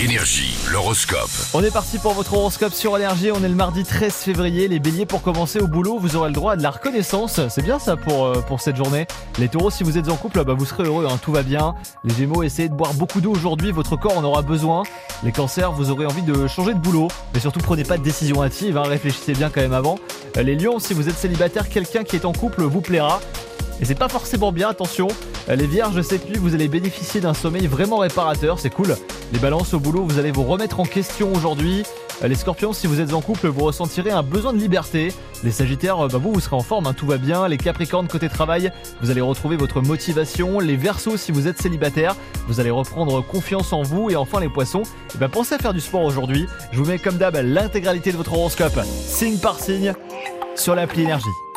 Énergie, l'horoscope. On est parti pour votre horoscope sur Énergie. On est le mardi 13 février. Les béliers, pour commencer au boulot, vous aurez le droit à de la reconnaissance. C'est bien ça pour, euh, pour cette journée. Les taureaux, si vous êtes en couple, bah, vous serez heureux, hein, tout va bien. Les gémeaux, essayez de boire beaucoup d'eau aujourd'hui. Votre corps en aura besoin. Les cancers, vous aurez envie de changer de boulot. Mais surtout, prenez pas de décision hâtive. hein, réfléchissez bien quand même avant. Euh, Les lions, si vous êtes célibataire, quelqu'un qui est en couple vous plaira. Et c'est pas forcément bien, attention. Euh, Les vierges, cette nuit, vous allez bénéficier d'un sommeil vraiment réparateur, c'est cool. Les balances au boulot, vous allez vous remettre en question aujourd'hui. Les scorpions, si vous êtes en couple, vous ressentirez un besoin de liberté. Les sagittaires, bah vous, vous serez en forme, hein, tout va bien. Les capricornes, côté travail, vous allez retrouver votre motivation. Les versos, si vous êtes célibataire, vous allez reprendre confiance en vous. Et enfin, les poissons, eh ben, pensez à faire du sport aujourd'hui. Je vous mets comme d'hab l'intégralité de votre horoscope, signe par signe, sur l'appli énergie.